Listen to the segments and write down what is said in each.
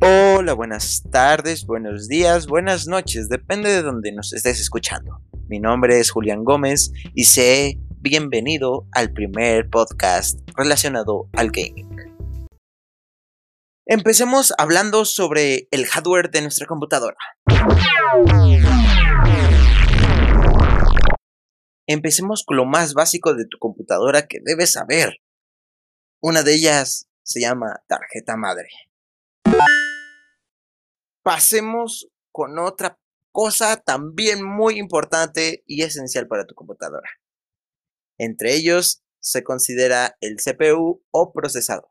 Hola, buenas tardes, buenos días, buenas noches, depende de donde nos estés escuchando. Mi nombre es Julián Gómez y sé bienvenido al primer podcast relacionado al gaming. Empecemos hablando sobre el hardware de nuestra computadora. Empecemos con lo más básico de tu computadora que debes saber. Una de ellas se llama tarjeta madre pasemos con otra cosa también muy importante y esencial para tu computadora. Entre ellos se considera el CPU o procesador.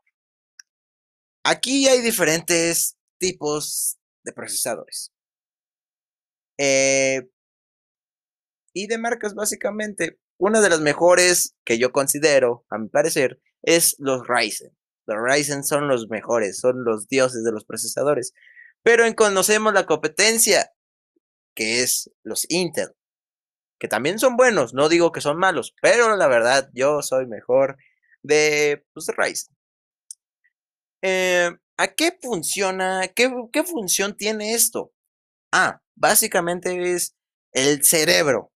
Aquí hay diferentes tipos de procesadores. Eh, y de marcas básicamente. Una de las mejores que yo considero, a mi parecer, es los Ryzen. Los Ryzen son los mejores, son los dioses de los procesadores. Pero en conocemos la competencia, que es los Intel, que también son buenos, no digo que son malos, pero la verdad yo soy mejor de pues. Eh, ¿A qué funciona? Qué, ¿Qué función tiene esto? Ah, básicamente es el cerebro.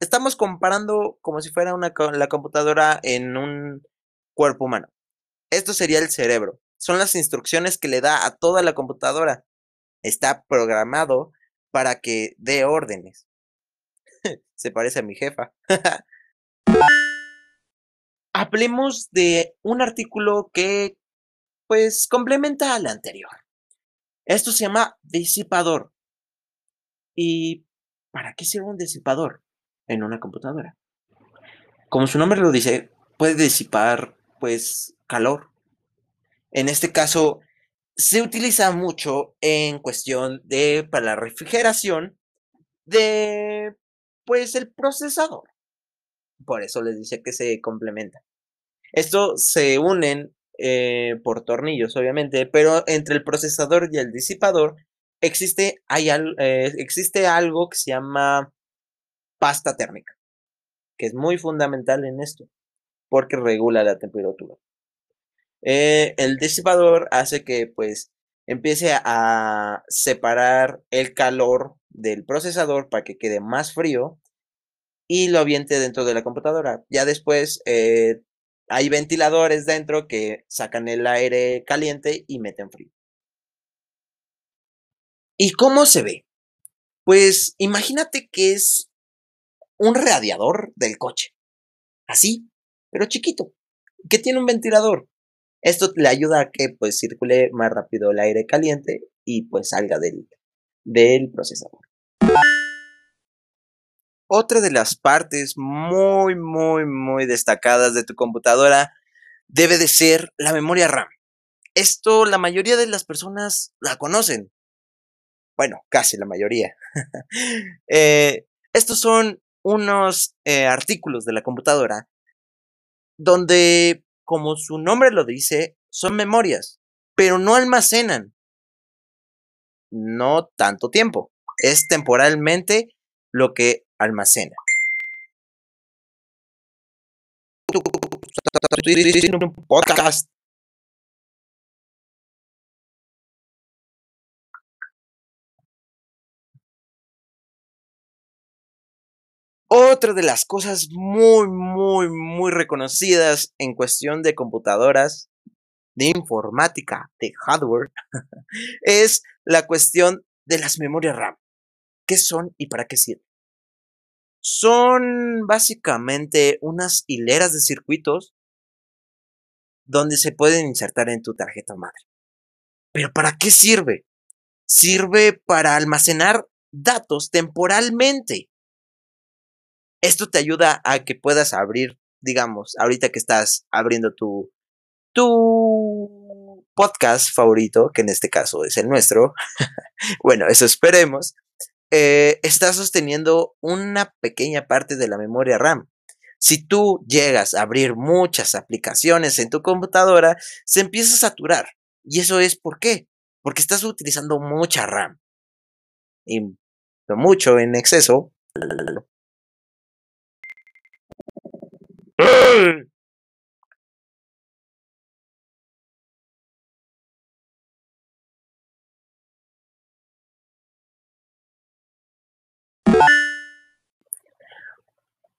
Estamos comparando como si fuera una, la computadora en un cuerpo humano. Esto sería el cerebro son las instrucciones que le da a toda la computadora. Está programado para que dé órdenes. Se parece a mi jefa. Hablemos de un artículo que, pues, complementa al anterior. Esto se llama disipador. ¿Y para qué sirve un disipador en una computadora? Como su nombre lo dice, puede disipar, pues, calor en este caso, se utiliza mucho en cuestión de, para la refrigeración de, pues, el procesador. Por eso les dice que se complementa. Esto se unen eh, por tornillos, obviamente, pero entre el procesador y el disipador existe, hay eh, existe algo que se llama pasta térmica, que es muy fundamental en esto, porque regula la temperatura. Eh, el disipador hace que pues empiece a separar el calor del procesador para que quede más frío y lo aviente dentro de la computadora. Ya después eh, hay ventiladores dentro que sacan el aire caliente y meten frío. ¿Y cómo se ve? Pues imagínate que es un radiador del coche. Así, pero chiquito. Que tiene un ventilador. Esto le ayuda a que pues circule más rápido el aire caliente y pues salga del, del procesador. Otra de las partes muy, muy, muy destacadas de tu computadora debe de ser la memoria RAM. Esto la mayoría de las personas la conocen. Bueno, casi la mayoría. Eh, estos son unos eh, artículos de la computadora donde como su nombre lo dice, son memorias, pero no almacenan. No tanto tiempo. Es temporalmente lo que almacena. podcast Otra de las cosas muy, muy, muy reconocidas en cuestión de computadoras, de informática, de hardware, es la cuestión de las memorias RAM. ¿Qué son y para qué sirven? Son básicamente unas hileras de circuitos donde se pueden insertar en tu tarjeta madre. ¿Pero para qué sirve? Sirve para almacenar datos temporalmente. Esto te ayuda a que puedas abrir, digamos, ahorita que estás abriendo tu, tu podcast favorito, que en este caso es el nuestro, bueno, eso esperemos, eh, está sosteniendo una pequeña parte de la memoria RAM. Si tú llegas a abrir muchas aplicaciones en tu computadora, se empieza a saturar. ¿Y eso es por qué? Porque estás utilizando mucha RAM. Y mucho en exceso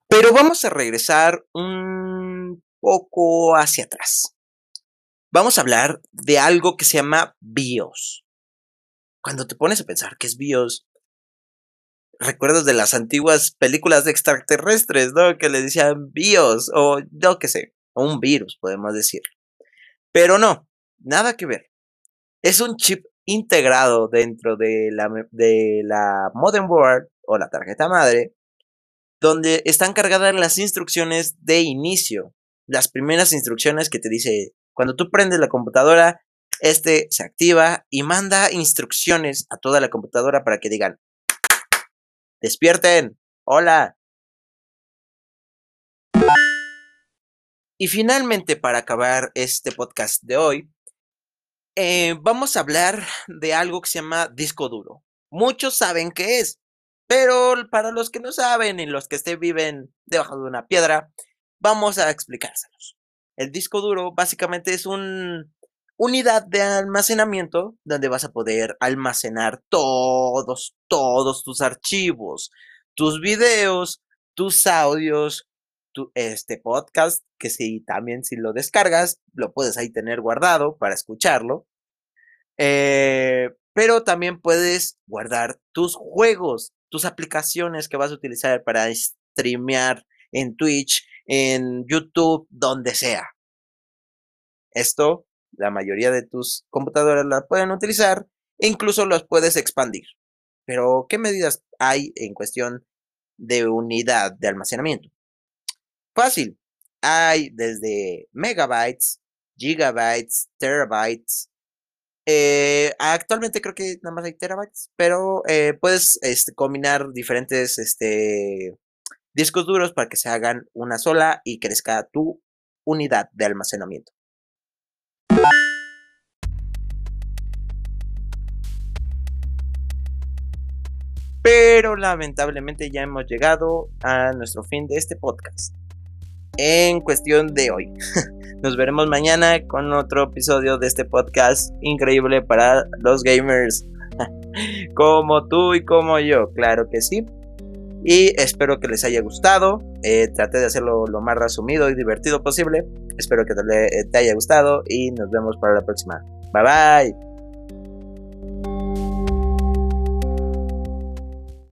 Pero vamos a regresar un poco hacia atrás. Vamos a hablar de algo que se llama BIOS. Cuando te pones a pensar qué es BIOS, recuerdos de las antiguas películas de extraterrestres, ¿no? Que le decían BIOS o yo qué sé, o un virus, podemos decir. Pero no, nada que ver. Es un chip integrado dentro de la, de la board o la tarjeta madre, donde están cargadas las instrucciones de inicio, las primeras instrucciones que te dice, cuando tú prendes la computadora, este se activa y manda instrucciones a toda la computadora para que digan, despierten, hola. Y finalmente, para acabar este podcast de hoy, eh, vamos a hablar de algo que se llama disco duro. Muchos saben qué es, pero para los que no saben y los que estén viven debajo de una piedra, vamos a explicárselos. El disco duro básicamente es una unidad de almacenamiento donde vas a poder almacenar todos, todos tus archivos, tus videos, tus audios, tu, este podcast, que si también si lo descargas, lo puedes ahí tener guardado para escucharlo. Eh, pero también puedes guardar tus juegos, tus aplicaciones que vas a utilizar para streamear en Twitch, en YouTube, donde sea. Esto, la mayoría de tus computadoras la pueden utilizar e incluso los puedes expandir. Pero, ¿qué medidas hay en cuestión de unidad de almacenamiento? Fácil. Hay desde megabytes, gigabytes, terabytes. Eh, actualmente creo que nada más hay terabytes, pero eh, puedes este, combinar diferentes este, discos duros para que se hagan una sola y crezca tu unidad de almacenamiento. Pero lamentablemente ya hemos llegado a nuestro fin de este podcast en cuestión de hoy. Nos veremos mañana con otro episodio de este podcast increíble para los gamers. como tú y como yo, claro que sí. Y espero que les haya gustado. Eh, traté de hacerlo lo más resumido y divertido posible. Espero que te, te haya gustado y nos vemos para la próxima. Bye bye.